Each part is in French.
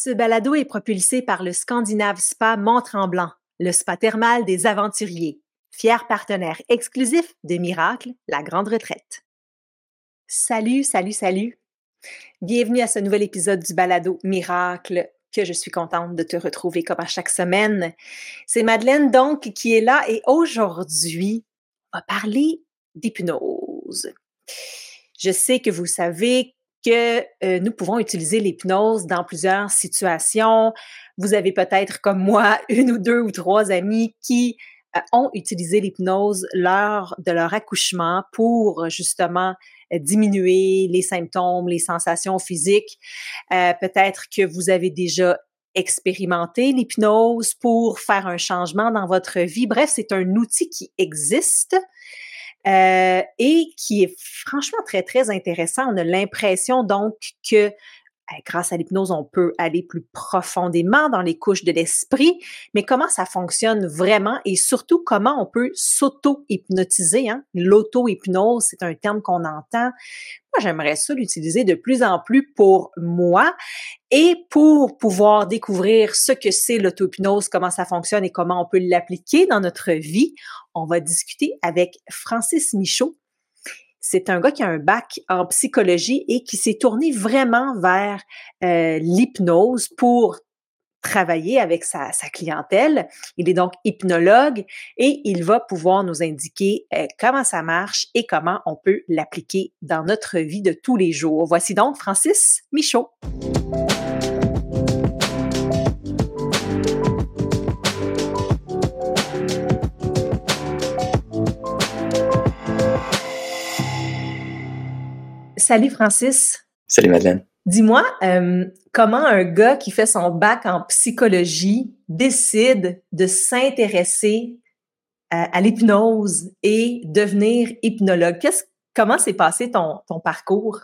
Ce balado est propulsé par le Scandinave Spa Mont-Tremblant, le spa thermal des aventuriers, fier partenaire exclusif de Miracle, la grande retraite. Salut, salut, salut. Bienvenue à ce nouvel épisode du balado Miracle que je suis contente de te retrouver comme à chaque semaine. C'est Madeleine donc qui est là et aujourd'hui, va parler d'hypnose. Je sais que vous savez que euh, nous pouvons utiliser l'hypnose dans plusieurs situations. Vous avez peut-être, comme moi, une ou deux ou trois amis qui euh, ont utilisé l'hypnose lors de leur accouchement pour justement diminuer les symptômes, les sensations physiques. Euh, peut-être que vous avez déjà expérimenté l'hypnose pour faire un changement dans votre vie. Bref, c'est un outil qui existe. Euh, et qui est franchement très, très intéressant. On a l'impression donc que grâce à l'hypnose, on peut aller plus profondément dans les couches de l'esprit, mais comment ça fonctionne vraiment? Et surtout comment on peut s'auto-hypnotiser. Hein? L'auto-hypnose, c'est un terme qu'on entend. Moi, j'aimerais ça l'utiliser de plus en plus pour moi et pour pouvoir découvrir ce que c'est l'auto-hypnose, comment ça fonctionne et comment on peut l'appliquer dans notre vie. On va discuter avec Francis Michaud, c'est un gars qui a un bac en psychologie et qui s'est tourné vraiment vers euh, l'hypnose pour travailler avec sa, clientèle. Il est donc hypnologue et il va pouvoir nous indiquer euh, comment ça marche et comment on peut l'appliquer dans notre vie de tous les jours. Voici donc Francis Michaud. Salut Francis. Salut Madeleine. Dis-moi, euh, comment un gars qui fait son bac en psychologie décide de s'intéresser à, l'hypnose et devenir hypnologue? comment s'est passé ton, parcours?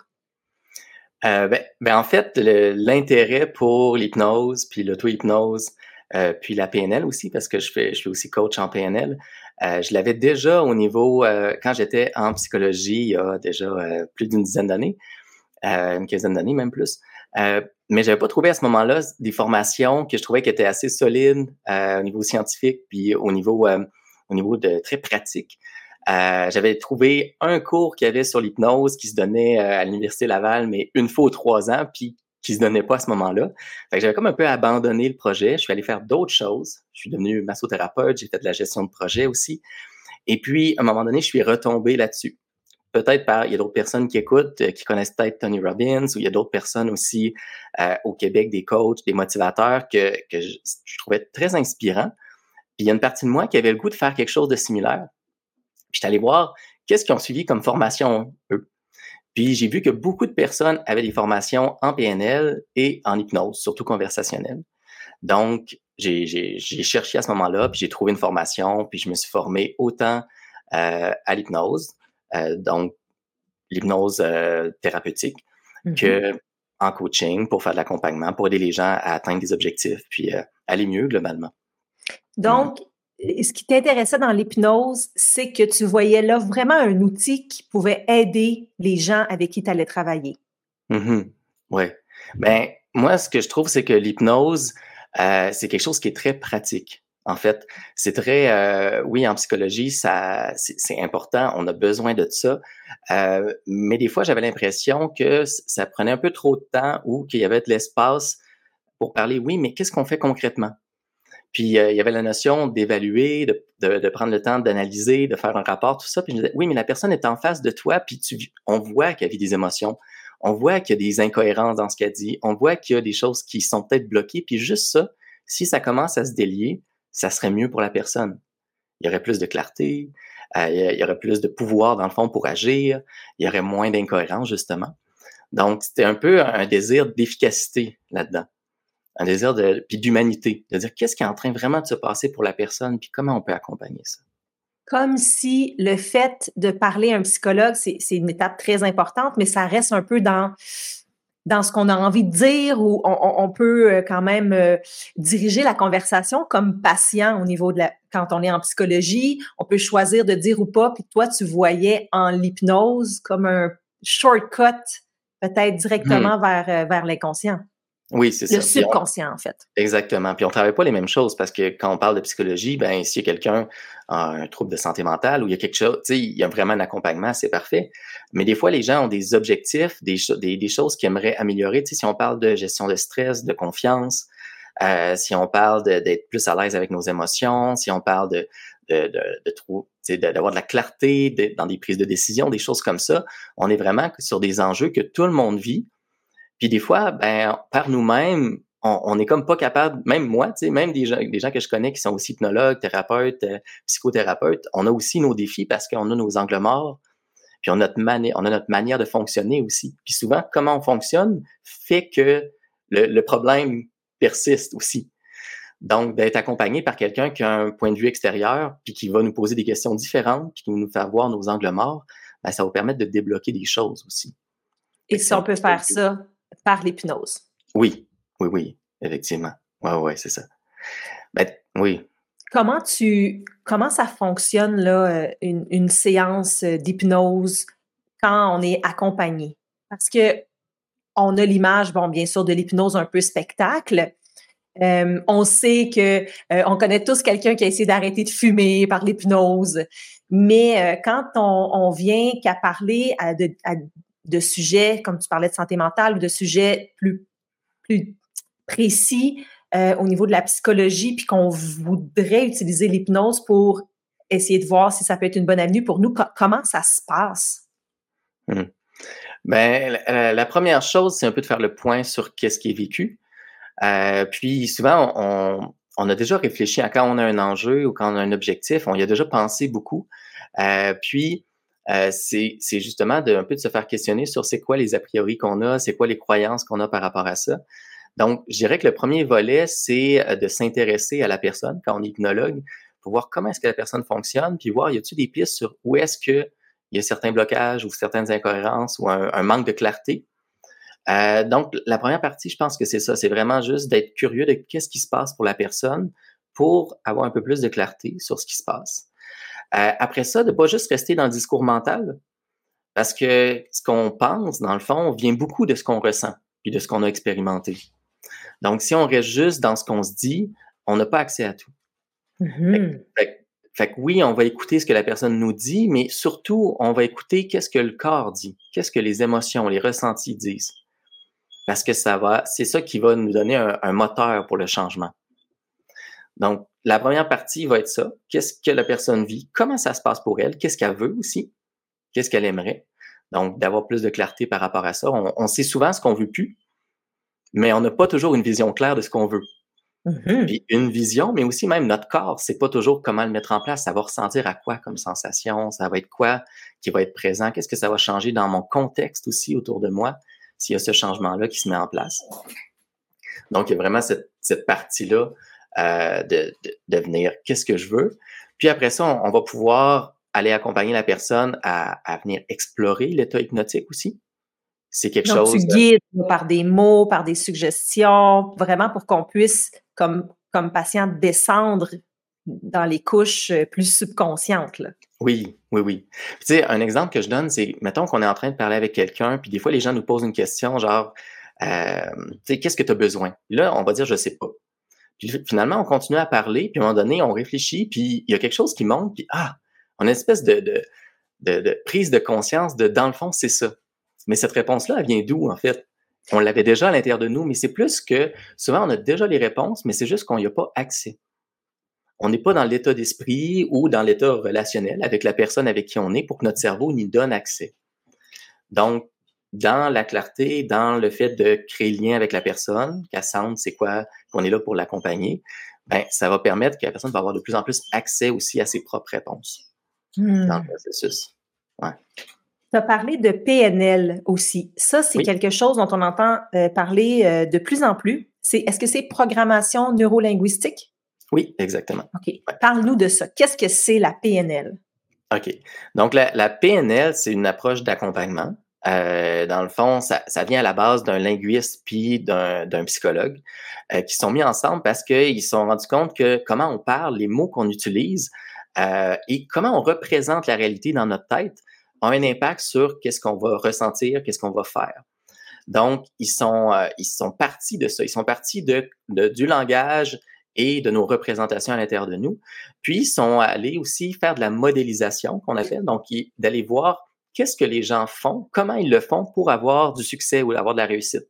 Euh, ben, ben, en fait, l'intérêt pour l'hypnose, puis l'auto-hypnose, euh, puis la PNL aussi, parce que je fais, je suis aussi coach en PNL, euh, je l'avais déjà au niveau, euh, quand j'étais en psychologie, il y a déjà euh, plus d'une dizaine d'années, une quinzaine d'années même plus. mais j'avais pas trouvé à ce moment-là des formations que je trouvais qui étaient assez solides au niveau scientifique, puis au niveau, au niveau de très pratique. j'avais trouvé un cours qu'il y avait sur l'hypnose qui se donnait à l'Université Laval, mais une fois ou trois ans, puis qui se donnait pas à ce moment-là. J'avais comme un peu abandonné le projet. Je suis allé faire d'autres choses. Je suis devenu massothérapeute, j'ai fait de la gestion de projet aussi. Et puis, à un moment donné, je suis retombé là-dessus. Peut-être par, il y a d'autres personnes qui écoutent, euh, qui connaissent peut-être Tony Robbins, ou il y a d'autres personnes aussi euh, au Québec, des coachs, des motivateurs que, que je, trouvais très inspirants. Puis il y a une partie de moi qui avait le goût de faire quelque chose de similaire. Puis je suis allé voir qu'est-ce qu'ils ont suivi comme formation, eux. Puis j'ai vu que beaucoup de personnes avaient des formations en PNL et en hypnose, surtout conversationnelle. Donc, j'ai cherché à ce moment-là, puis j'ai trouvé une formation, puis je me suis formé autant euh, à l'hypnose, euh, donc l'hypnose euh, thérapeutique, mm-hmm. que en coaching pour faire de l'accompagnement, pour aider les gens à atteindre des objectifs, puis aller mieux globalement. Donc, ce qui t'intéressait dans l'hypnose, c'est que tu voyais là vraiment un outil qui pouvait aider les gens avec qui tu allais travailler. Mm-hmm. Oui. Ben, moi, ce que je trouve, c'est que l'hypnose, euh, c'est quelque chose qui est très pratique. En fait, c'est très, euh, oui, en psychologie, ça, c'est important, on a besoin de ça. Euh, mais des fois, j'avais l'impression que ça prenait un peu trop de temps ou qu'il y avait de l'espace pour parler, oui, mais qu'est-ce qu'on fait concrètement? Puis euh, il y avait la notion d'évaluer, de, prendre le temps d'analyser, de faire un rapport, tout ça. Puis je disais, oui, mais la personne est en face de toi, puis tu, on voit qu'elle vit des émotions. On voit qu'il y a des incohérences dans ce qu'elle dit. On voit qu'il y a des choses qui sont peut-être bloquées. Puis juste ça, si ça commence à se délier, ça serait mieux pour la personne. Il y aurait plus de clarté, euh, il y aurait plus de pouvoir dans le fond pour agir, il y aurait moins d'incohérences justement. Donc c'était un peu un désir d'efficacité là-dedans un désir de puis d'humanité, de dire qu'est-ce qui est en train vraiment de se passer pour la personne, puis comment on peut accompagner ça? Comme si le fait de parler à un psychologue, c'est une étape très importante, mais ça reste un peu dans dans ce qu'on a envie de dire ou on, peut euh, quand même euh, diriger la conversation comme patient au niveau de la quand on est en psychologie, on peut choisir de dire ou pas. Puis toi, tu voyais en l'hypnose comme un shortcut, peut-être directement hmm. vers, euh, vers l'inconscient. Oui, c'est ça. Le subconscient, en fait. Exactement. Puis on travaille pas les mêmes choses parce que quand on parle de psychologie, ben s'il y a quelqu'un a un trouble de santé mentale ou il y a quelque chose, tu sais, il y a vraiment un accompagnement, c'est parfait. Mais des fois, les gens ont des objectifs, des, des, choses qu'ils aimeraient améliorer. Tu sais, si on parle de gestion de stress, de confiance, euh, si on parle d'être plus à l'aise avec nos émotions, si on parle de de, de, de d'avoir de la clarté dans des prises de décision, des choses comme ça, on est vraiment sur des enjeux que tout le monde vit puis des fois, ben, par nous-mêmes, on, on est comme pas capable, même moi, tu sais, même des gens, des gens que je connais qui sont aussi hypnologues, thérapeutes, euh, psychothérapeutes, on a aussi nos défis parce qu'on a nos angles morts, puis on a, notre manière, on a notre manière de fonctionner aussi. Puis souvent, comment on fonctionne fait que le, le problème persiste aussi. Donc, d'être accompagné par quelqu'un qui a un point de vue extérieur, puis qui va nous poser des questions différentes, puis qui va nous faire voir nos angles morts, ben, ça va permettre de débloquer des choses aussi. Et si on peut faire ça par l'hypnose. Oui, oui, oui, effectivement. Oui, oui, c'est ça. Ben, oui. Comment tu comment ça fonctionne là, euh, une, une séance d'hypnose quand on est accompagné? Parce que on a l'image, bon, bien sûr, de l'hypnose un peu spectacle. Euh, on sait que euh, on connaît tous quelqu'un qui a essayé d'arrêter de fumer par l'hypnose, mais quand on, on vient qu'à parler à, de, à de sujets, comme tu parlais de santé mentale, ou de sujets plus, plus précis euh, au niveau de la psychologie, puis qu'on voudrait utiliser l'hypnose pour essayer de voir si ça peut être une bonne avenue pour nous. comment ça se passe? Hmm. Ben, la, première chose, c'est un peu de faire le point sur qu'est-ce qui est vécu. Euh, puis souvent, on, on, a déjà réfléchi à quand on a un enjeu ou quand on a un objectif, on y a déjà pensé beaucoup. Euh, puis, euh, c'est justement de, peu de se faire questionner sur c'est quoi les a priori qu'on a, c'est quoi les croyances qu'on a par rapport à ça. Donc, je dirais que le premier volet, c'est euh, de s'intéresser à la personne quand on est hypnologue, pour voir comment est-ce que la personne fonctionne, puis voir y a-t-il des pistes sur où est-ce que il y a certains blocages ou certaines incohérences ou un, manque de clarté. Euh, donc, la première partie, je pense que c'est ça, c'est vraiment juste d'être curieux de qu'est-ce qui se passe pour la personne pour avoir un peu plus de clarté sur ce qui se passe. Euh, après ça, de pas juste rester dans le discours mental, parce que ce qu'on pense, dans le fond, vient beaucoup de ce qu'on ressent, puis de ce qu'on a expérimenté. Donc, si on reste juste dans ce qu'on se dit, on n'a pas accès à tout. Mm-hmm. Fait, que oui, on va écouter ce que la personne nous dit, mais surtout, on va écouter qu'est-ce que le corps dit, qu'est-ce que les émotions, les ressentis disent. Parce que ça va, c'est ça qui va nous donner un moteur pour le changement. Donc, la première partie va être ça. Qu'est-ce que la personne vit? Comment ça se passe pour elle? Qu'est-ce qu'elle veut aussi? Qu'est-ce qu'elle aimerait? Donc, d'avoir plus de clarté par rapport à ça. On, sait souvent ce qu'on veut plus, mais on n'a pas toujours une vision claire de ce qu'on veut. Mm-hmm. Puis une vision, mais aussi même notre corps, c'est pas toujours comment le mettre en place. Ça va ressentir à quoi comme sensation, ça va être quoi qui va être présent, qu'est-ce que ça va changer dans mon contexte aussi autour de moi s'il y a ce changement-là qui se met en place? Donc, il y a vraiment cette, cette partie-là euh, de, de, venir qu'est-ce que je veux? Puis après ça, on, va pouvoir aller accompagner la personne à, à venir explorer l'état hypnotique aussi. C'est quelque Donc, chose. Tu guides par des mots, par des suggestions, vraiment pour qu'on puisse, comme, comme patient, descendre dans les couches euh, plus subconscientes. Là. Oui, oui, oui. Tu sais, un exemple que je donne, c'est, mettons qu'on est en train de parler avec quelqu'un, puis des fois, les gens nous posent une question, genre, euh, tu sais, qu'est-ce que tu as besoin? Là, on va dire, je sais pas. Puis finalement, on continue à parler, puis à un moment donné, on réfléchit, puis il y a quelque chose qui monte, puis ah, on a une espèce de, prise de conscience de dans le fond, c'est ça. Mais cette réponse-là, elle vient d'où, en fait? On l'avait déjà à l'intérieur de nous, mais c'est plus que souvent, on a déjà les réponses, mais c'est juste qu'on n'y a pas accès. On n'est pas dans l'état d'esprit ou dans l'état relationnel avec la personne avec qui on est pour que notre cerveau nous donne accès. Donc, dans la clarté, dans le fait de créer le lien avec la personne, qu'elle sente c'est quoi, qu'on est là pour l'accompagner, ben, ça va permettre que la personne va avoir de plus en plus accès aussi à ses propres réponses dans le hmm. processus. Ouais. Tu as parlé de PNL aussi. Ça, c'est quelque chose dont on entend euh, parler euh, de plus en plus. C'est, est-ce que c'est programmation neurolinguistique? Oui, exactement. OK. Parle-nous de ça. Qu'est-ce que c'est la PNL? OK. Donc, la, la PNL, c'est une approche d'accompagnement euh, dans le fond, ça, ça, vient à la base d'un linguiste puis d'un psychologue euh, qui sont mis ensemble parce qu'ils se sont rendus compte que comment on parle, les mots qu'on utilise euh, et comment on représente la réalité dans notre tête ont un impact sur qu'est-ce qu'on va ressentir, qu'est-ce qu'on va faire. Donc, ils sont, euh, ils sont partis de ça. Ils sont partis de, du langage et de nos représentations à l'intérieur de nous. Puis, ils sont allés aussi faire de la modélisation, qu'on appelle, donc d'aller voir qu'est-ce que les gens font, comment ils le font pour avoir du succès ou avoir de la réussite?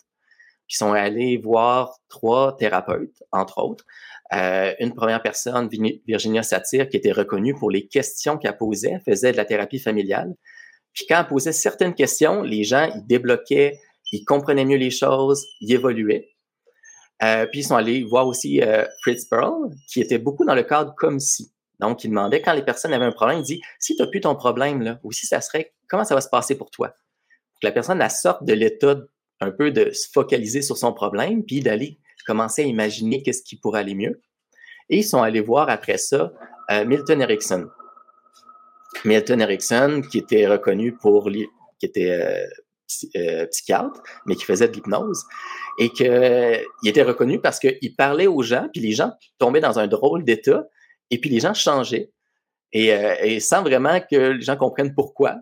Ils sont allés voir trois thérapeutes, entre autres. Euh, une première personne, Virginia Satir, qui était reconnue pour les questions qu'elle posait, faisait de la thérapie familiale. Puis quand elle posait certaines questions, les gens, ils débloquaient, ils comprenaient mieux les choses, ils évoluaient. Euh, puis ils sont allés voir aussi euh, Fritz Perl, qui était beaucoup dans le cadre comme si. Donc, il demandait quand les personnes avaient un problème, il dit si tu n'as plus ton problème, là, aussi ça serait comment ça va se passer pour toi? que la personne la sorte de l'état un peu de se focaliser sur son problème, puis d'aller commencer à imaginer qu'est-ce qui pourrait aller mieux. Et ils sont allés voir après ça euh, Milton Erickson. Milton Erickson, qui était reconnu pour, qui était euh, euh, psychiatre, mais qui faisait de l'hypnose, et qu'il était reconnu parce qu'il parlait aux gens, puis les gens tombaient dans un drôle d'état, et puis les gens changeaient, et, sans vraiment que les gens comprennent pourquoi.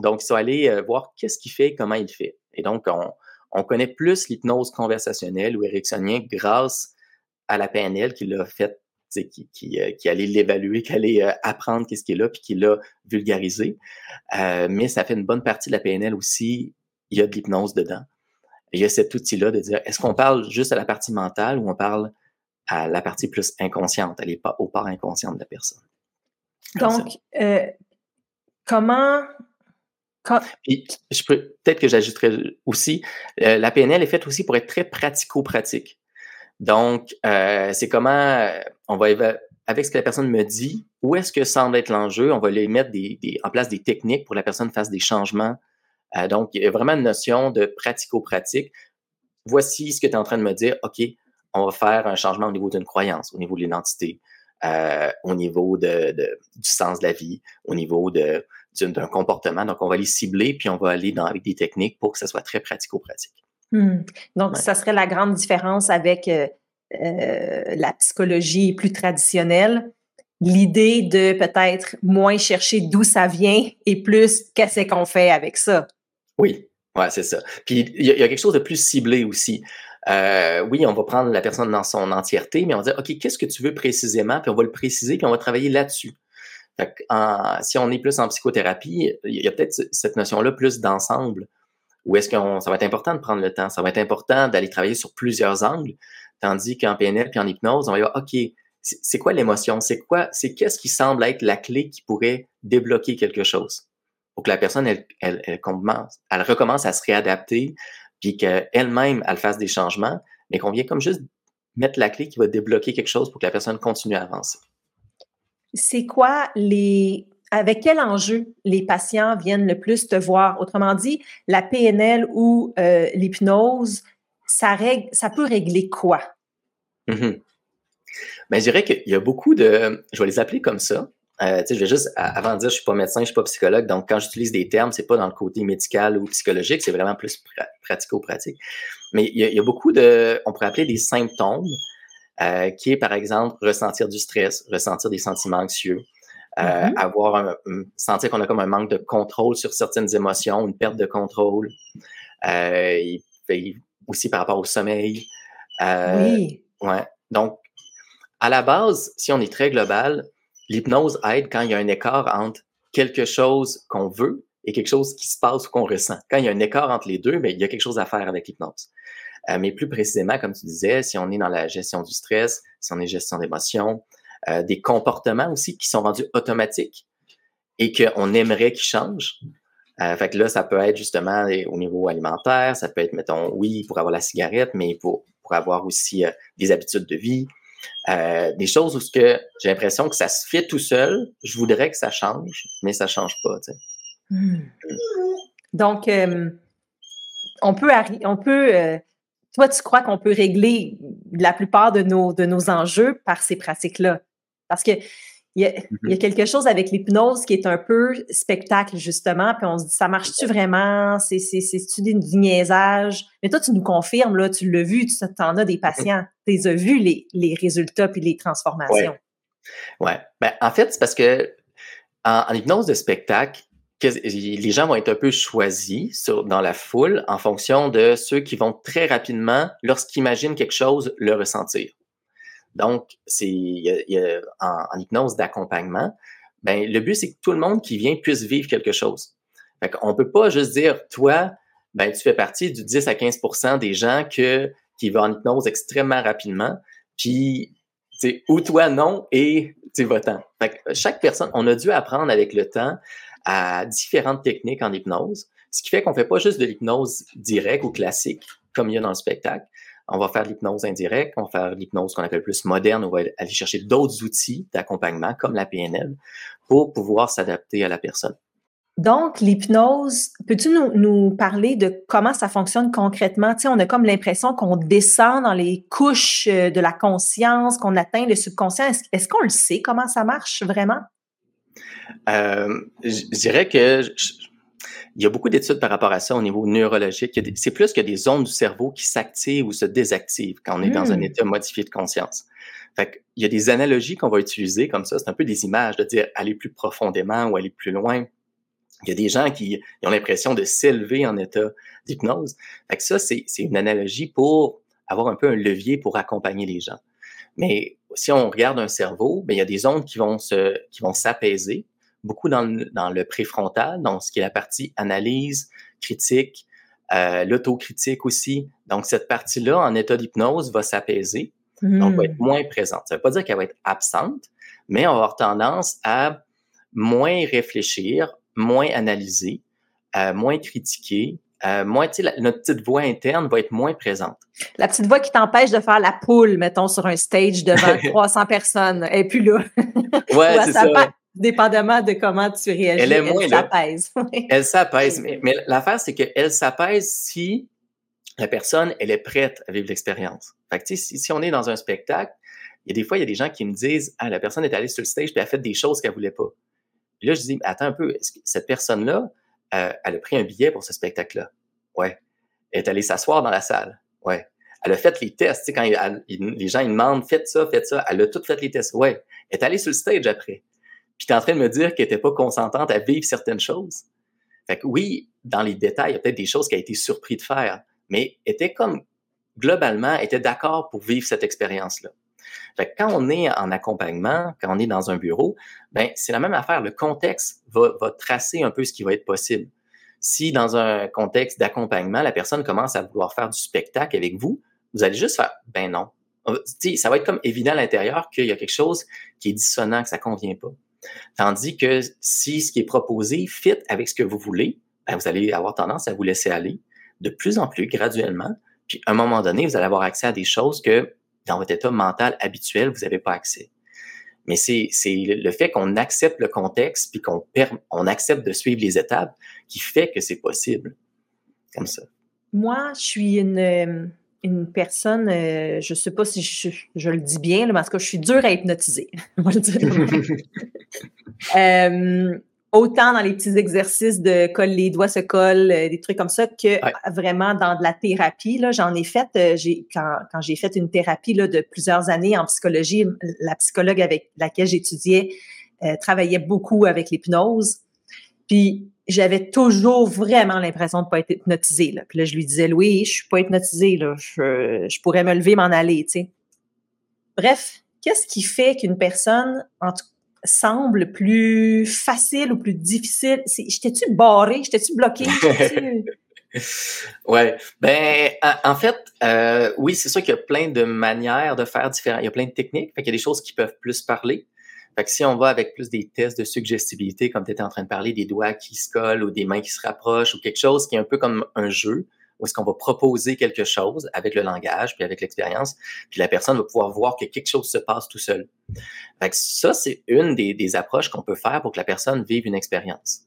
Donc, ils sont allés voir qu'est-ce qu'il fait, comment il fait. Et donc, on, on connaît plus l'hypnose conversationnelle ou ericksonien grâce à la PNL qui l'a fait, qui, euh, qui allait l'évaluer, qui allait euh, apprendre qu'est-ce qui est là, puis qui l'a vulgarisé. Euh, mais ça fait une bonne partie de la PNL aussi. Il y a de l'hypnose dedans. il y a cet outil-là de dire, est-ce qu'on parle juste à la partie mentale ou on parle à la partie plus inconsciente, elle est pas au part inconscient de la personne? Donc, comment peux peut-être que j'ajouterais aussi, euh, la PNL est faite aussi pour être très pratico-pratique. Donc, euh, c'est comment euh, on va avec ce que la personne me dit, où est-ce que semble être l'enjeu, on va les mettre en place des techniques pour que la personne fasse des changements. donc, il y a vraiment une notion de pratico-pratique. Voici ce que tu es en train de me dire. OK, on va faire un changement au niveau d'une croyance, au niveau de l'identité, au niveau du sens de la vie, au niveau de, d'un comportement. Donc, on va les cibler, puis on va aller dans, avec des techniques pour que ça soit très pratico-pratique. Hmm. Donc, ça serait la grande différence avec euh, euh, la psychologie plus traditionnelle. L'idée de peut-être moins chercher d'où ça vient et plus qu'est-ce qu'on fait avec ça. Oui, ouais, c'est ça. Puis il y, a quelque chose de plus ciblé aussi. Euh, oui, on va prendre la personne dans son entièreté, mais on va dire, OK, qu'est-ce que tu veux précisément? Puis on va le préciser, puis on va travailler là-dessus si on est plus en psychothérapie, il y a peut-être cette notion-là plus d'ensemble, où est-ce que ça va être important de prendre le temps, ça va être important d'aller travailler sur plusieurs angles, tandis qu'en PNL puis en hypnose, on va dire, OK, c'est quoi l'émotion? C'est quoi, c'est qu'est-ce qui semble être la clé qui pourrait débloquer quelque chose? Pour que la personne, elle, elle, commence, elle recommence à se réadapter, puis qu'elle-même, elle fasse des changements, mais qu'on vient comme juste mettre la clé qui va débloquer quelque chose pour que la personne continue à avancer c'est quoi les avec quel enjeu les patients viennent le plus te voir? Autrement dit, la PNL ou euh, l'hypnose, ça, peut régler quoi? Mmh ben, je dirais qu'il y a beaucoup de, je vais les appeler comme ça. Euh, je vais juste, avant de dire, je suis pas médecin, je suis pas psychologue, donc quand j'utilise des termes, c'est pas dans le côté médical ou psychologique, c'est vraiment plus pratico-pratique. Mais il y, a, beaucoup de, on pourrait appeler des symptômes euh, qui est par exemple ressentir du stress, ressentir des sentiments anxieux, euh, mm-hmm. avoir un, sentir qu'on a comme un manque de contrôle sur certaines émotions, une perte de contrôle, euh, aussi par rapport au sommeil. Oui. Ouais. Donc, à la base, si on est très global, l'hypnose aide quand il y a un écart entre quelque chose qu'on veut et quelque chose qui se passe ou qu'on ressent. Quand il y a un écart entre les deux, mais il y a quelque chose à faire avec l'hypnose. Euh, mais plus précisément, comme tu disais, si on est dans la gestion du stress, si on est gestion d'émotions, euh, des comportements aussi qui sont rendus automatiques et qu'on aimerait qu'ils changent. Euh, fait que là, ça peut être justement au niveau alimentaire, ça peut être, mettons, oui, pour avoir la cigarette, mais pour, pour avoir aussi des habitudes de vie, des choses où j'ai l'impression que ça se fait tout seul. Je voudrais que ça change, mais ça change pas. Hmm. Donc, on peut, on peut toi, tu crois qu'on peut régler la plupart de nos, de nos enjeux par ces pratiques-là? Parce que il y, a, mm-hmm. quelque chose avec l'hypnose qui est un peu spectacle, justement, puis on se dit, ça marche-tu vraiment? C'est-tu du niaisage? Mais toi, tu nous confirmes, là, tu l'as vu, tu en as des mm-hmm. patients, tu as vu les, les résultats puis les transformations. Oui. Ouais. Ben, en fait, c'est parce que en, hypnose de spectacle, les gens vont être un peu choisis dans la foule en fonction de ceux qui vont très rapidement, lorsqu'ils imaginent quelque chose, le ressentir. Donc, c'est en, en, hypnose d'accompagnement, ben le but c'est que tout le monde qui vient puisse vivre quelque chose. Fait qu'on peut pas juste dire toi, ben tu fais partie du 10 à 15 des gens que qui vont en hypnose extrêmement rapidement, puis ou toi non et tu que chaque personne, on a dû apprendre avec le temps à différentes techniques en hypnose, ce qui fait qu'on fait pas juste de l'hypnose directe ou classique comme il y a dans le spectacle. On va faire de l'hypnose indirecte, on va faire de l'hypnose qu'on appelle plus moderne, on va aller chercher d'autres outils d'accompagnement comme la PNL pour pouvoir s'adapter à la personne. Donc, l'hypnose, peux-tu nous, parler de comment ça fonctionne concrètement? On a comme l'impression qu'on descend dans les couches euh, de la conscience, qu'on atteint le subconscient. Est-ce, qu'on le sait comment ça marche vraiment? Euh, je dirais que il y a beaucoup d'études par rapport à ça au niveau neurologique. C'est plus que des zones du cerveau qui s'activent ou se désactivent quand on est dans un hmm. état modifié de conscience. Fait il y a des analogies qu'on va utiliser comme ça. C'est un peu des images de dire aller plus profondément ou aller plus loin il y a des gens qui, ont l'impression de s'élever en état d'hypnose. Fait que ça, c'est une analogie pour avoir un peu un levier pour accompagner les gens. Mais si on regarde un cerveau, bien, il y a des ondes qui vont se, qui vont s'apaiser, beaucoup dans le, dans le préfrontal, donc ce qui est la partie analyse, critique, euh, l'autocritique aussi. Donc cette partie-là, en état d'hypnose, va s'apaiser, donc va être hmm. moins présente. Ça ne veut pas dire qu'elle va être absente, mais on va avoir tendance à moins réfléchir, moins analysé, euh, moins critiqué, euh, moins, notre petite voix interne va être moins présente. La petite voix qui t'empêche de faire la poule, mettons, sur un stage devant 300 personnes, et puis là. Ouais, c'est ça. Dépendamment de comment tu réagis, elle, elle s'apaise. elle s'apaise, mais, mais l'affaire, c'est qu'elle s'apaise si la personne, elle est prête à vivre l'expérience. Fait que, tu sais, si, si, on est dans un spectacle, il y a des fois, il y a des gens qui me disent, ah, la personne est allée sur le stage puis elle a fait des choses qu'elle voulait pas. Puis là, je dis, attends un peu, cette personne-là, euh, elle a pris un billet pour ce spectacle-là. Ouais. Elle est allée s'asseoir dans la salle. Ouais. Elle a fait les tests. Tu sais, quand les gens ils demandent, faites ça, faites ça. Elle a tout fait les tests. Ouais. Elle est allée sur le stage après. Puis tu es en train de me dire qu'elle n'était pas consentante à vivre certaines choses. Fait que oui, dans les détails, il y a peut-être des choses qu'elle a été surpris de faire, mais était comme, globalement, était d'accord pour vivre cette expérience-là quand on est en accompagnement, quand on est dans un bureau, ben c'est la même affaire. Le contexte va, tracer un peu ce qui va être possible. Si dans un contexte d'accompagnement, la personne commence à vouloir faire du spectacle avec vous, vous allez juste faire ben non. Ça va être comme évident à l'intérieur qu'il y a quelque chose qui est dissonant, que ça convient pas. Tandis que si ce qui est proposé fit avec ce que vous voulez, ben vous allez avoir tendance à vous laisser aller de plus en plus graduellement. Puis à un moment donné, vous allez avoir accès à des choses que dans votre état mental habituel, vous n'avez pas accès. Mais c'est le fait qu'on accepte le contexte puis qu'on on accepte de suivre les étapes qui fait que c'est possible. Comme ça. Moi, je suis une, euh, une personne, euh, je ne sais pas si je, le dis bien, mais parce que je suis dure à hypnotiser. On le dire. euh, autant dans les petits exercices de colle les doigts se collent, euh, des trucs comme ça, que vraiment dans de la thérapie. Là, j'en ai fait, euh, j'ai, quand, quand j'ai fait une thérapie là, de plusieurs années en psychologie, la psychologue avec laquelle j'étudiais euh, travaillait beaucoup avec l'hypnose. Puis j'avais toujours vraiment l'impression de pas être hypnotisée. Là. Puis là, je lui disais, Louis, je suis pas hypnotisée, là. Je, pourrais me lever, m'en aller, tu sais. Bref, qu'est-ce qui fait qu'une personne, semble plus facile ou plus difficile? J'étais-tu barré? J'étais-tu bloqué? ouais, ben en fait, euh, oui, c'est sûr qu'il y a plein de manières de faire différentes. Il y a plein de techniques. Fait y a des choses qui peuvent plus parler. Fait que si on va avec plus des tests de suggestibilité, comme tu étais en train de parler, des doigts qui se collent ou des mains qui se rapprochent ou quelque chose qui est un peu comme un jeu, où est-ce qu'on va proposer quelque chose avec le langage puis avec l'expérience, puis la personne va pouvoir voir que quelque chose se passe tout seul. Fait que ça, c'est une des, approches qu'on peut faire pour que la personne vive une expérience.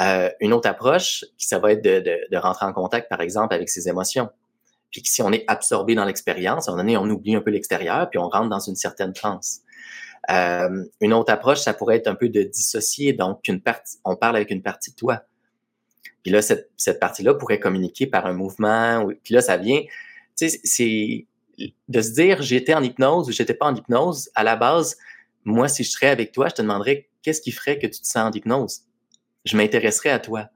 Euh, une autre approche, ça va être de, rentrer en contact, par exemple, avec ses émotions. Puis que si on est absorbé dans l'expérience, à un moment donné, on oublie un peu l'extérieur, puis on rentre dans une certaine transe. Euh, une autre approche, ça pourrait être un peu de dissocier, donc une partie, on parle avec une partie de toi. Puis là, cette, cette partie-là pourrait communiquer par un mouvement. Puis là, ça vient, tu sais, c'est de se dire j'étais en hypnose ou j'étais pas en hypnose. À la base, moi, si je serais avec toi, je te demanderais qu'est-ce qui ferait que tu te sens en hypnose? je m'intéresserai à toi.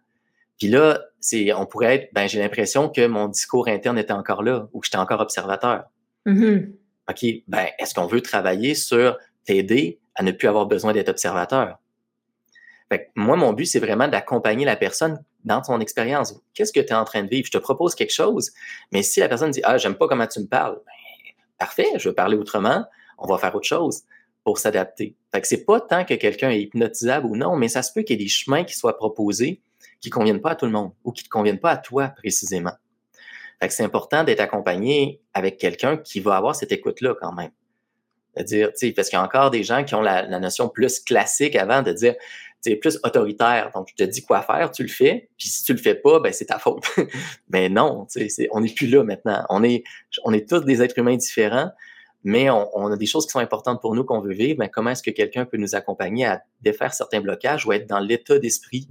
Puis là, c'est, on pourrait être, ben, j'ai l'impression que mon discours interne était encore là ou que j'étais encore observateur. Mm-hmm. OK, ben, est-ce qu'on veut travailler sur t'aider à ne plus avoir besoin d'être observateur? Fait moi, mon but, c'est vraiment d'accompagner la personne dans son expérience. Qu'est-ce que tu es en train de vivre? Je te propose quelque chose, mais si la personne dit Ah, j'aime pas comment tu me parles, ben, parfait, je veux parler autrement, on va faire autre chose pour s'adapter. Fait que c'est pas tant que quelqu'un est hypnotisable ou non, mais ça se peut qu'il y ait des chemins qui soient proposés qui conviennent pas à tout le monde ou qui ne conviennent pas à toi précisément. Fait que c'est important d'être accompagné avec quelqu'un qui va avoir cette écoute-là quand même. C'est-à-dire, tu sais, parce qu'il y a encore des gens qui ont la, notion plus classique avant de dire, tu plus autoritaire. Donc, je te dis quoi faire, tu le fais. Puis si tu le fais pas, ben c'est ta faute. mais non, tu sais, on n'est plus là maintenant. On est, on est tous des êtres humains différents, mais on, a des choses qui sont importantes pour nous qu'on veut vivre. Mais comment est-ce que quelqu'un peut nous accompagner à défaire certains blocages ou être dans l'état d'esprit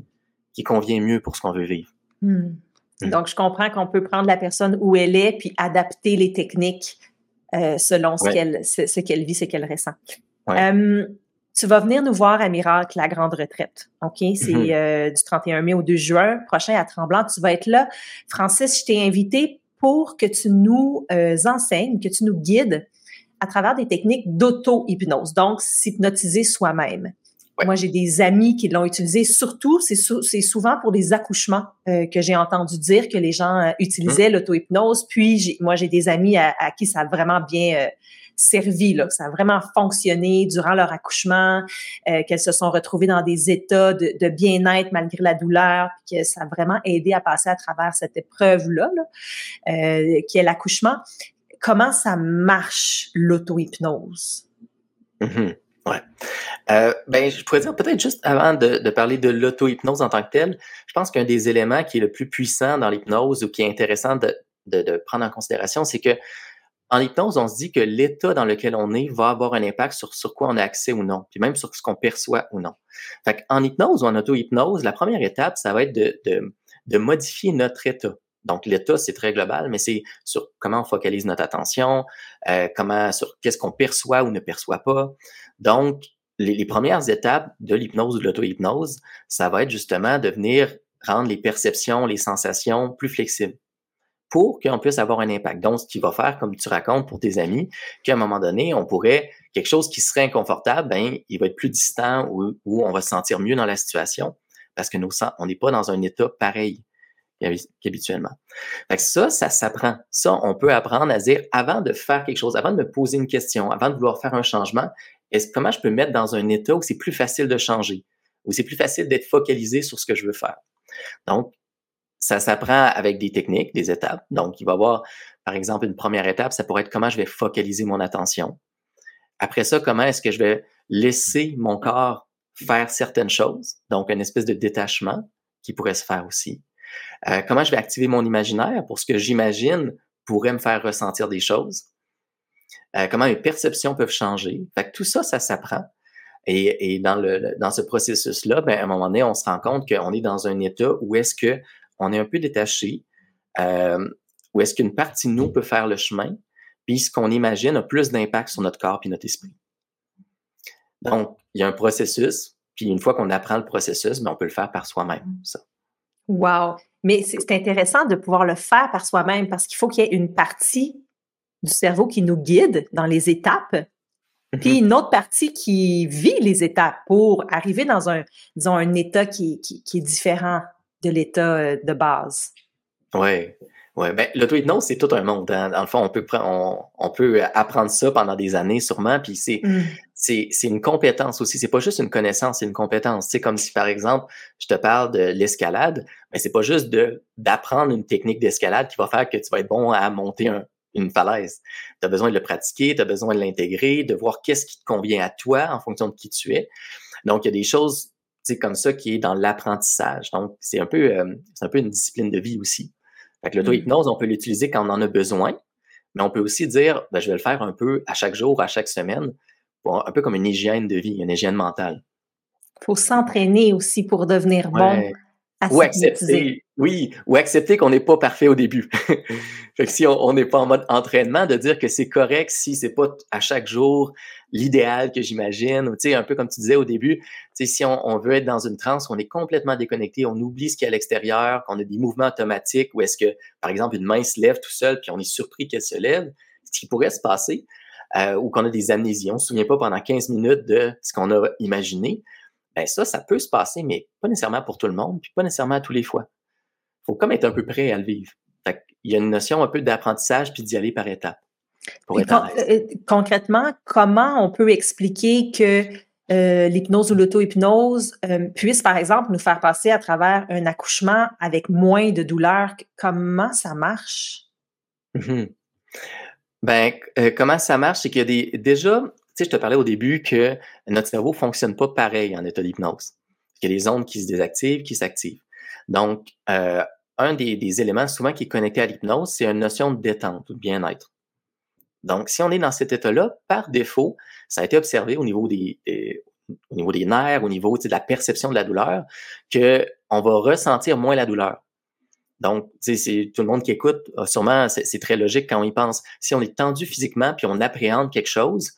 qui convient mieux pour ce qu'on veut vivre? Hmm. Hmm. Donc, je comprends qu'on peut prendre la personne où elle est puis adapter les techniques euh, selon ce qu'elle ce, qu'elle vit, ce qu'elle ressent. Euh, tu vas venir nous voir à Miracle, la grande retraite. OK? C'est mm-hmm. euh, du 31 mai au 2 juin prochain à Tremblant. Tu vas être là. Francis, je t'ai invité pour que tu nous enseignes, que tu nous guides à travers des techniques d'auto-hypnose, donc s'hypnotiser soi-même. Moi, j'ai des amis qui l'ont utilisé. Surtout, c'est souvent pour des accouchements euh, que j'ai entendu dire que les gens euh, utilisaient mmh. l'auto-hypnose. Puis, moi, j'ai des amis à, qui ça a vraiment bien euh, servi, là, ça a vraiment fonctionné durant leur accouchement, qu'elles se sont retrouvées dans des états de, de bien-être malgré la douleur, puis que ça a vraiment aidé à passer à travers cette épreuve-là, là, qui est l'accouchement. Comment ça marche, l'auto-hypnose? Mmh Ouais. Euh, ben, je pourrais dire peut-être juste avant de, parler de l'auto-hypnose en tant que telle, je pense qu'un des éléments qui est le plus puissant dans l'hypnose ou qui est intéressant de, de, de prendre en considération, c'est que en hypnose, on se dit que l'état dans lequel on est va avoir un impact sur sur quoi on a accès ou non, puis même sur ce qu'on perçoit ou non. Fait en hypnose ou en auto-hypnose, la première étape, ça va être de, de, de modifier notre état. Donc, l'état, c'est très global, mais c'est sur comment on focalise notre attention, euh, comment sur qu'est-ce qu'on perçoit ou ne perçoit pas. Donc, les, premières étapes de l'hypnose ou de l'auto-hypnose, ça va être justement de venir rendre les perceptions, les sensations plus flexibles pour qu'on puisse avoir un impact. Donc, ce qui va faire, comme tu racontes pour tes amis, qu'à un moment donné, on pourrait, quelque chose qui serait inconfortable, ben, il va être plus distant ou, on va se sentir mieux dans la situation parce que nous, on n'est pas dans un état pareil qu'habituellement. Que ça, ça s'apprend. Ça, on peut apprendre à dire, avant de faire quelque chose, avant de me poser une question, avant de vouloir faire un changement, est comment je peux me mettre dans un état où c'est plus facile de changer, où c'est plus facile d'être focalisé sur ce que je veux faire? Donc, ça s'apprend avec des techniques, des étapes. Donc, il va y avoir, par exemple, une première étape, ça pourrait être comment je vais focaliser mon attention. Après ça, comment est-ce que je vais laisser mon corps faire certaines choses? Donc, une espèce de détachement qui pourrait se faire aussi. Euh, comment je vais activer mon imaginaire pour ce que j'imagine pourrait me faire ressentir des choses? Euh, comment mes perceptions peuvent changer? Fait que tout ça, ça s'apprend. Et, dans, ce processus-là, ben, à un moment donné, on se rend compte qu'on est dans un état où est-ce que on est un peu détaché, euh, où est-ce qu'une partie de nous peut faire le chemin, puis ce qu'on imagine a plus d'impact sur notre corps et notre esprit. Donc, il y a un processus, puis une fois qu'on apprend le processus, ben, on peut le faire par soi-même. Wow! Mais c'est intéressant de pouvoir le faire par soi-même parce qu'il faut qu'il y ait une partie du cerveau qui nous guide dans les étapes, puis mm-hmm. une autre partie qui vit les étapes pour arriver dans un, disons, un état qui, qui, est différent de l'état euh, de base. Oui. Ouais, ben, l'auto-hypnose, c'est tout un monde. Hein. Dans le fond, on peut, on, on, peut apprendre ça pendant des années, sûrement. Puis c'est, mm. c'est, c'est une compétence aussi. C'est pas juste une connaissance, c'est une compétence. C'est comme si, par exemple, je te parle de l'escalade, mais c'est pas juste de, d'apprendre une technique d'escalade qui va faire que tu vas être bon à monter un, une falaise. Tu as besoin de le pratiquer, tu as besoin de l'intégrer, de voir qu'est-ce qui te convient à toi en fonction de qui tu es. Donc, il y a des choses comme ça qui est dans l'apprentissage. Donc, c'est un peu, euh, c'est un peu une discipline de vie aussi. Fait que l'auto-hypnose, on peut l'utiliser quand on en a besoin, mais on peut aussi dire, ben, je vais le faire un peu à chaque jour, à chaque semaine, un peu comme une hygiène de vie, une hygiène mentale. Il faut s'entraîner aussi pour devenir bon ou accepter, oui, ou accepter qu'on n'est pas parfait au début. fait que si on n'est pas en mode entraînement, de dire que c'est correct si c'est pas à chaque jour l'idéal que j'imagine, ou tu sais, un peu comme tu disais au début, tu sais, si on, on, veut être dans une transe, on est complètement déconnecté, on oublie ce qu'il y a à l'extérieur, qu'on a des mouvements automatiques, ou est-ce que, par exemple, une main se lève tout seul, puis on est surpris qu'elle se lève, ce qui pourrait se passer, euh, ou qu'on a des amnésies, on se souvient pas pendant 15 minutes de ce qu'on a imaginé, ben ça, ça peut se passer, mais pas nécessairement pour tout le monde, puis pas nécessairement à tous les fois. Il faut comme être un peu prêt à le vivre. Il y a une notion un peu d'apprentissage puis d'y aller par étapes. Pour être euh, concrètement, comment on peut expliquer que euh, l'hypnose ou l'auto-hypnose euh, puisse, par exemple, nous faire passer à travers un accouchement avec moins de douleur? Comment ça marche? Mmh ben, comment ça marche? C'est qu'il y a des. Déjà, sais, je te parlais au début que notre cerveau fonctionne pas pareil en état d'hypnose. Il y a des ondes qui se désactivent, qui s'activent. Donc, euh, un des, éléments souvent qui est connecté à l'hypnose, c'est une notion de détente ou de bien-être. Donc, si on est dans cet état-là, par défaut, ça a été observé au niveau des, au niveau des nerfs, au niveau de la perception de la douleur, qu'on va ressentir moins la douleur. Donc, tout le monde qui écoute, sûrement, c'est très logique quand on y pense. Si on est tendu physiquement puis on appréhende quelque chose,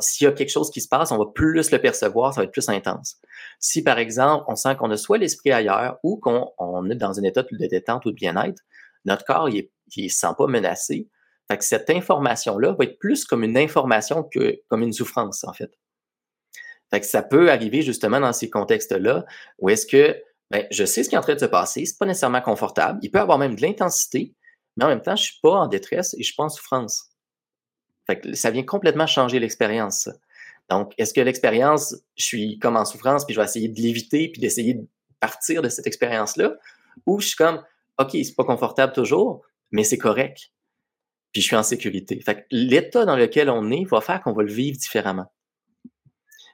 s'il y a quelque chose qui se passe, on va plus le percevoir, ça va être plus intense. Si, par exemple, on sent qu'on a soit l'esprit ailleurs ou qu'on est dans un état de détente ou de bien-être, notre corps, il ne se sent pas menacé. Fait cette information-là va être plus comme une information que comme une souffrance, en fait. Fait que ça peut arriver justement dans ces contextes-là où est-ce que ben, je sais ce qui est en train de se passer, c'est pas nécessairement confortable, il peut avoir même de l'intensité, mais en même temps, je suis pas en détresse et je suis pas en souffrance ça vient complètement changer l'expérience. Donc, est-ce que l'expérience, je suis comme en souffrance, puis je vais essayer de l'éviter, puis d'essayer de partir de cette expérience-là, ou je suis comme, OK, c'est pas confortable toujours, mais c'est correct, puis je suis en sécurité. Fait l'état dans lequel on est va faire qu'on va le vivre différemment.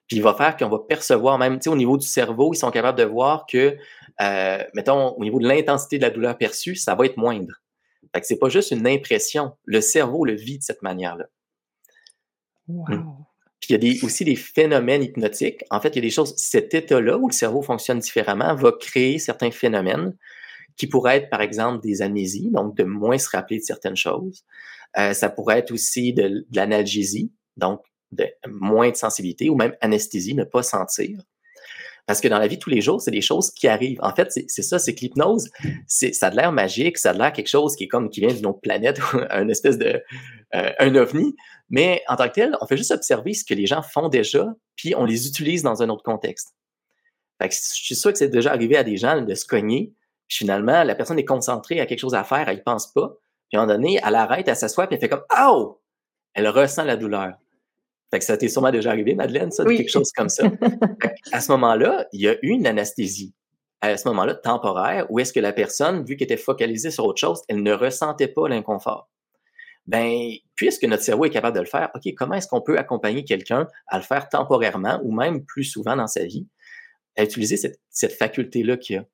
Puis il va faire qu'on va percevoir même, au niveau du cerveau, ils sont capables de voir que, euh, mettons, au niveau de l'intensité de la douleur perçue, ça va être moindre. Fait que c'est pas juste une impression. Le cerveau le vit de cette manière-là. Mmh. Puis il y a des, aussi des phénomènes hypnotiques. En fait, il y a des choses, cet état-là où le cerveau fonctionne différemment va créer certains phénomènes qui pourraient être, par exemple, des amnésies, donc de moins se rappeler de certaines choses. Euh, ça pourrait être aussi de, de l'analgésie, donc de moins de sensibilité ou même anesthésie, ne pas sentir. Parce que dans la vie de tous les jours, c'est des choses qui arrivent. En fait, c'est ça, c'est que l'hypnose, ça a l'air magique, ça a l'air quelque chose qui est comme qui vient d'une autre planète, un espèce de euh, un ovni. Mais en tant que tel, on fait juste observer ce que les gens font déjà, puis on les utilise dans un autre contexte. Fait que je suis sûr que c'est déjà arrivé à des gens de se cogner, puis finalement, la personne est concentrée à quelque chose à faire, elle y pense pas. Puis à un moment donné, elle arrête, elle s'assoit, puis elle fait comme « Oh! » Elle ressent la douleur. Fait que ça t'est sûrement déjà arrivé, Madeleine, ça, quelque chose comme ça. à ce moment-là, il y a eu une anesthésie. À ce moment-là, temporaire, où est-ce que la personne, vu qu'elle était focalisée sur autre chose, elle ne ressentait pas l'inconfort. Ben, puisque notre cerveau est capable de le faire, OK, comment est-ce qu'on peut accompagner quelqu'un à le faire temporairement ou même plus souvent dans sa vie, à utiliser cette, cette faculté-là qu'il a?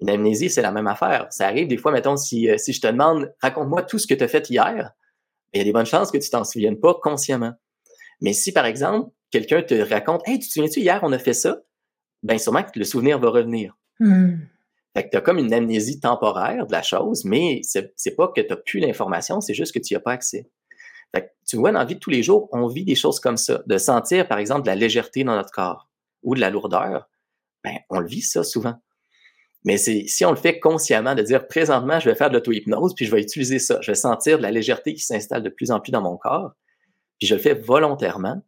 Une amnésie, c'est la même affaire. Ça arrive des fois, mettons, si, euh, si je te demande, raconte-moi tout ce que tu as fait hier, ben, il y a des bonnes chances que tu t'en souviennes pas consciemment. Mais si, par exemple, quelqu'un te raconte Hey, tu te souviens-tu, hier, on a fait ça? Ben, sûrement que le souvenir va revenir. Hmm. Fait que tu as comme une amnésie temporaire de la chose, mais c'est pas que tu n'as plus l'information, c'est juste que tu n'y as pas accès. Fait que tu vois, dans la vie de tous les jours, on vit des choses comme ça. De sentir, par exemple, de la légèreté dans notre corps ou de la lourdeur, ben, on le vit ça souvent. Mais si on le fait consciemment, de dire présentement, je vais faire de l'auto-hypnose, puis je vais utiliser ça. Je vais sentir de la légèreté qui s'installe de plus en plus dans mon corps puis je le fais volontairement,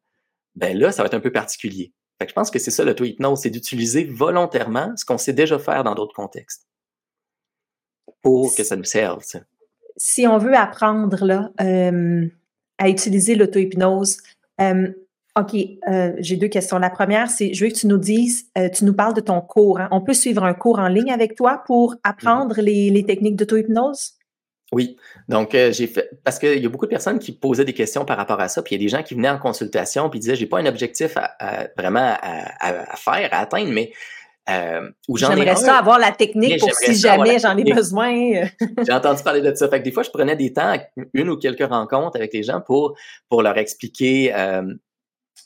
ben là, ça va être un peu particulier. Fait que je pense que c'est ça l'auto-hypnose, c'est d'utiliser volontairement ce qu'on sait déjà faire dans d'autres contextes pour que ça nous serve. Si on veut apprendre là, euh, à utiliser l'auto-hypnose, euh, OK, euh, j'ai deux questions. La première, c'est je veux que tu nous dises, tu nous parles de ton cours. Hein. On peut suivre un cours en ligne avec toi pour mm-hmm. apprendre les, les techniques d'auto-hypnose? Oui, donc euh, j'ai fait parce qu'il y a beaucoup de personnes qui posaient des questions par rapport à ça, puis il y a des gens qui venaient en consultation puis disaient j'ai pas un objectif à, vraiment à, faire, à atteindre, mais euh, J'aimerais ça avoir la technique pour si jamais j'en ai besoin. j'ai entendu parler de ça. Fait que des fois, je prenais des temps, une ou quelques rencontres avec les gens pour, pour leur expliquer euh,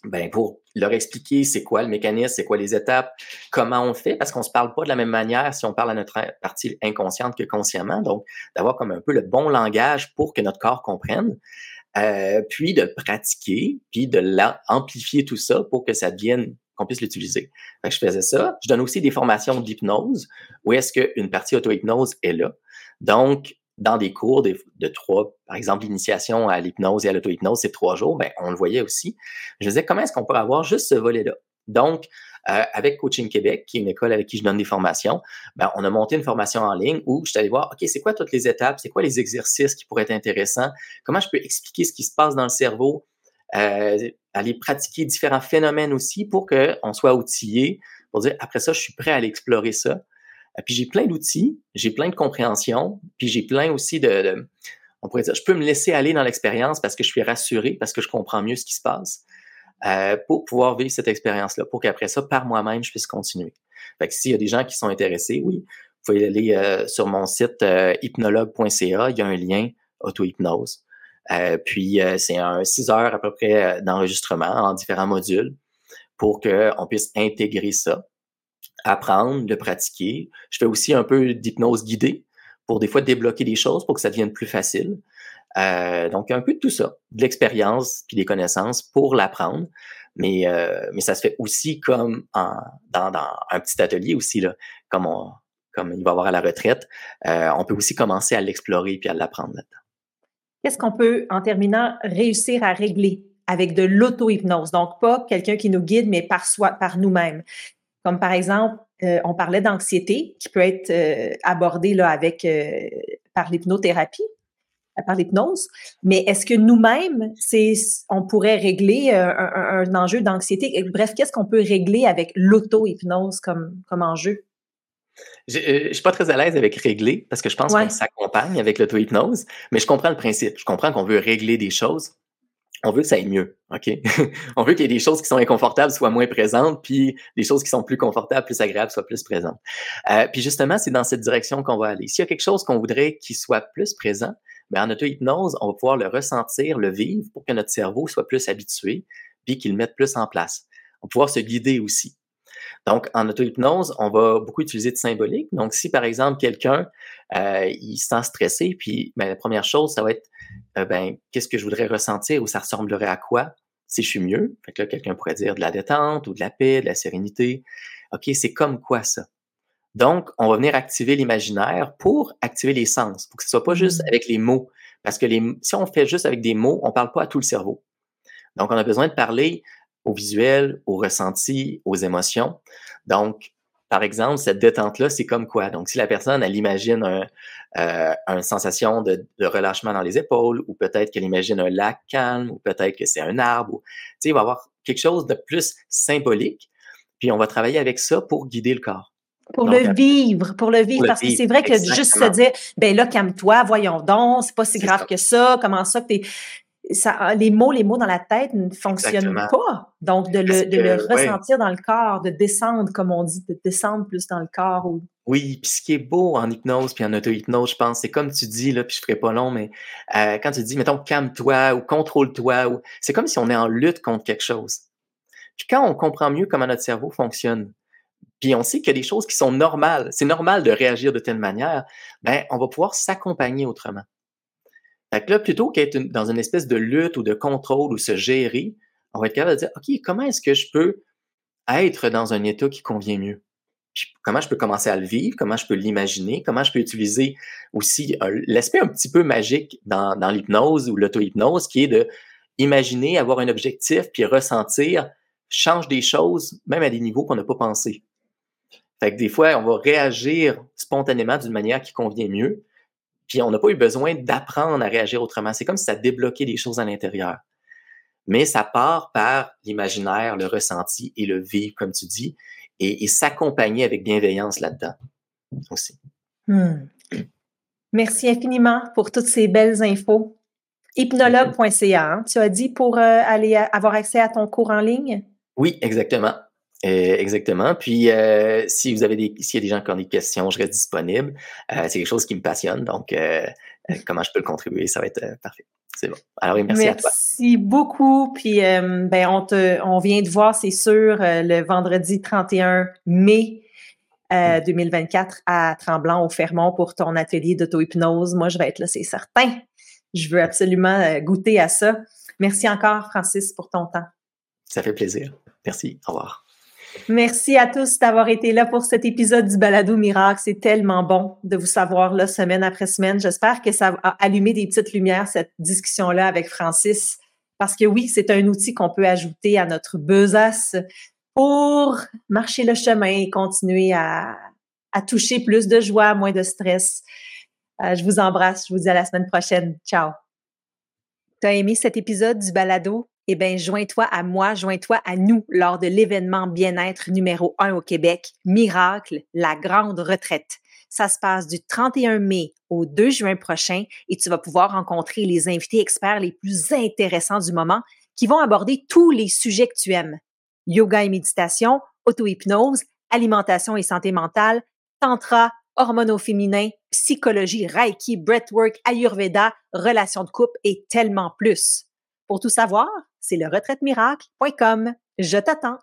ben pour leur expliquer c'est quoi le mécanisme, c'est quoi les étapes, comment on fait, parce qu'on se parle pas de la même manière si on parle à notre partie inconsciente que consciemment. Donc, d'avoir comme un peu le bon langage pour que notre corps comprenne, euh, puis de pratiquer, puis de l'amplifier tout ça pour que ça devienne qu'on puisse l'utiliser. Je faisais ça. Je donne aussi des formations d'hypnose où est-ce qu'une partie auto-hypnose est là. Donc, dans des cours de, trois, par exemple, l'initiation à l'hypnose et à l'auto-hypnose, c'est trois jours, ben, on le voyait aussi. Je disais, comment est-ce qu'on peut avoir juste ce volet-là? Donc, euh, avec Coaching Québec, qui est une école avec qui je donne des formations, ben, on a monté une formation en ligne où je suis allé voir, OK, c'est quoi toutes les étapes, c'est quoi les exercices qui pourraient être intéressants, comment je peux expliquer ce qui se passe dans le cerveau, euh, aller pratiquer différents phénomènes aussi pour qu'on soit outillé pour dire, après ça, je suis prêt à aller explorer ça. Euh, puis j'ai plein d'outils, j'ai plein de compréhension, puis j'ai plein aussi de, on pourrait dire, je peux me laisser aller dans l'expérience parce que je suis rassuré, parce que je comprends mieux ce qui se passe, euh, pour pouvoir vivre cette expérience-là, pour qu'après ça, par moi-même, je puisse continuer. Fait que s'il y a des gens qui sont intéressés, oui, vous pouvez aller euh, sur mon site hypnologue.ca, il y a un lien auto-hypnose. puis c'est un six heures à peu près d'enregistrement en différents modules pour qu'on puisse intégrer ça apprendre, de pratiquer. Je fais aussi un peu d'hypnose guidée pour des fois débloquer des choses pour que ça devienne plus facile. Euh, donc, un peu de tout ça, de l'expérience puis des connaissances pour l'apprendre. Mais, euh, ça se fait aussi comme dans, un petit atelier aussi, comme il va y avoir à la retraite. Euh, on peut aussi commencer à l'explorer puis à l'apprendre là-dedans. Qu'est-ce qu'on peut, en terminant, réussir à régler avec de l'auto-hypnose? Donc, pas quelqu'un qui nous guide, mais par, soi, par nous-mêmes. Comme par exemple, euh, on parlait d'anxiété qui peut être euh, abordée là, avec, euh, par l'hypnothérapie, par l'hypnose. Mais est-ce que nous-mêmes, c'est, on pourrait régler un, enjeu d'anxiété? Bref, qu'est-ce qu'on peut régler avec l'auto-hypnose comme, comme enjeu? Je ne suis pas très à l'aise avec régler parce que je pense qu'on s'accompagne avec l'auto-hypnose, mais je comprends le principe. Je comprends qu'on veut régler des choses on veut que ça aille mieux, on veut qu'il y ait des choses qui sont inconfortables soient moins présentes, puis des choses qui sont plus confortables, plus agréables soient plus présentes. Euh, puis justement, c'est dans cette direction qu'on va aller. S'il y a quelque chose qu'on voudrait qu'il soit plus présent, bien, en auto-hypnose, on va pouvoir le ressentir, le vivre pour que notre cerveau soit plus habitué, puis qu'il le mette plus en place. On va pouvoir se guider aussi. Donc, en auto-hypnose, on va beaucoup utiliser de symbolique. Donc, si par exemple quelqu'un euh, il se sent stressé, puis ben, la première chose, ça va être euh, ben, qu'est-ce que je voudrais ressentir ou ça ressemblerait à quoi si je suis mieux? Fait que là, quelqu'un pourrait dire de la détente ou de la paix, de la sérénité. OK, c'est comme quoi ça? Donc, on va venir activer l'imaginaire pour activer les sens, pour que ce soit pas juste mmh. avec les mots. Parce que les, si on fait juste avec des mots, on parle pas à tout le cerveau. Donc, on a besoin de parler au visuel, au ressenti, aux émotions. Donc, par exemple, cette détente-là, c'est comme quoi? Donc, si la personne, elle imagine un, euh, une sensation de, relâchement dans les épaules, ou peut-être qu'elle imagine un lac calme, ou peut-être que c'est un arbre, ou, il va y avoir quelque chose de plus symbolique, puis on va travailler avec ça pour guider le corps. Pour le vivre, pour le vivre, parce que c'est vrai que juste se dire, ben là, calme-toi, voyons donc, c'est pas si grave que ça, comment ça que t'es ça, les mots, les mots dans la tête ne fonctionnent pas. Donc, de le, de le ressentir dans le corps, de descendre, comme on dit, de descendre plus dans le corps. Ou... Oui, puis ce qui est beau en hypnose puis en auto-hypnose, je pense, c'est comme tu dis, là, puis je ferai pas long, mais euh, quand tu dis, mettons, calme-toi ou contrôle-toi, ou... c'est comme si on est en lutte contre quelque chose. Puis quand on comprend mieux comment notre cerveau fonctionne, puis on sait qu'il y a des choses qui sont normales, c'est normal de réagir de telle manière, ben on va pouvoir s'accompagner autrement. Fait que là, plutôt qu'être dans une espèce de lutte ou de contrôle ou se gérer, on va être capable de dire, OK, comment est-ce que je peux être dans un état qui convient mieux? comment je peux commencer à le vivre? Comment je peux l'imaginer? Comment je peux utiliser aussi euh, l'aspect un petit peu magique dans, l'hypnose ou l'auto-hypnose qui est de imaginer, avoir un objectif, puis ressentir, change des choses, même à des niveaux qu'on n'a pas pensé. Fait que des fois, on va réagir spontanément d'une manière qui convient mieux. Puis on n'a pas eu besoin d'apprendre à réagir autrement. C'est comme si ça débloquait des choses à l'intérieur. Mais ça part par l'imaginaire, le ressenti et le vivre, comme tu dis, et, s'accompagner avec bienveillance là-dedans aussi. Hmm. Merci infiniment pour toutes ces belles infos. Hypnologue.ca, hein, tu as dit pour euh, aller avoir accès à ton cours en ligne? Oui, exactement. Euh, exactement. Puis, euh, si vous avez des, s'il y a des gens qui ont des questions, je reste disponible. Euh, c'est quelque chose qui me passionne. Donc, comment je peux le contribuer, ça va être parfait. C'est bon. Alors, merci, à toi. Merci beaucoup. Puis, ben, on, te, on vient de voir, c'est sûr, le vendredi 31 mai 2024 à Tremblant au Fermont pour ton atelier d'auto-hypnose. Moi, je vais être là, c'est certain. Je veux absolument goûter à ça. Merci encore, Francis, pour ton temps. Ça fait plaisir. Merci. Au revoir. Merci à tous d'avoir été là pour cet épisode du Balado Miracle. C'est tellement bon de vous savoir là semaine après semaine. J'espère que ça a allumé des petites lumières, cette discussion-là avec Francis. Parce que oui, c'est un outil qu'on peut ajouter à notre besace pour marcher le chemin et continuer à, toucher plus de joie, moins de stress. Euh, je vous embrasse. Je vous dis à la semaine prochaine. Ciao. T'as aimé cet épisode du balado? Eh bien, joins-toi à moi, joins-toi à nous lors de l'événement bien-être numéro un au Québec, Miracle, la grande retraite. Ça se passe du 31 mai au 2 juin prochain et tu vas pouvoir rencontrer les invités experts les plus intéressants du moment qui vont aborder tous les sujets que tu aimes yoga et méditation, auto-hypnose, alimentation et santé mentale, tantra, hormones au féminin, psychologie, reiki, breathwork, ayurveda, relations de couple et tellement plus. Pour tout savoir, c'est le retraite Je t'attends.